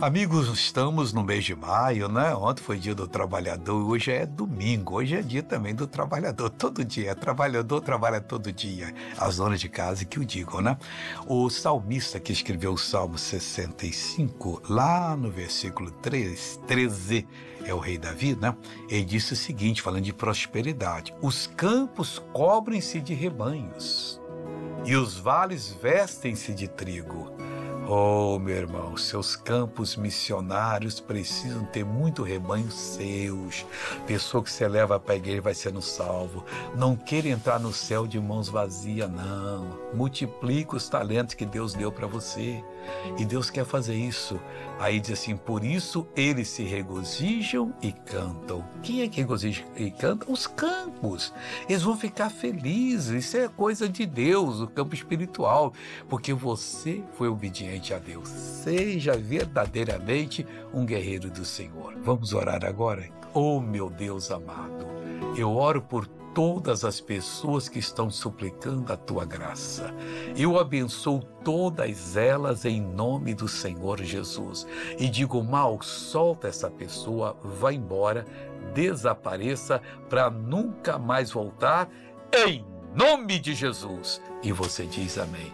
Amigos, estamos no mês de maio, né? Ontem foi dia do trabalhador, hoje é domingo, hoje é dia também do trabalhador. Todo dia, é trabalhador trabalha todo dia. As donas de casa que o digam, né? O salmista que escreveu o Salmo 65, lá no versículo 3, 13, é o rei Davi, né? Ele disse o seguinte, falando de prosperidade: Os campos cobrem-se de rebanhos e os vales vestem-se de trigo. Oh, meu irmão, seus campos missionários precisam ter muito rebanho seus. Pessoa que você leva para a igreja vai sendo salvo. Não queira entrar no céu de mãos vazias, não. Multiplique os talentos que Deus deu para você. E Deus quer fazer isso. Aí diz assim: por isso eles se regozijam e cantam. Quem é que regozija e canta? Os campos. Eles vão ficar felizes. Isso é coisa de Deus, o campo espiritual. Porque você foi obediente a Deus. Seja verdadeiramente um guerreiro do Senhor. Vamos orar agora? Oh, meu Deus amado, eu oro por todas as pessoas que estão suplicando a tua graça. Eu abençoo todas elas em nome do Senhor Jesus. E digo mal, solta essa pessoa, vá embora, desapareça para nunca mais voltar, em nome de Jesus. E você diz amém.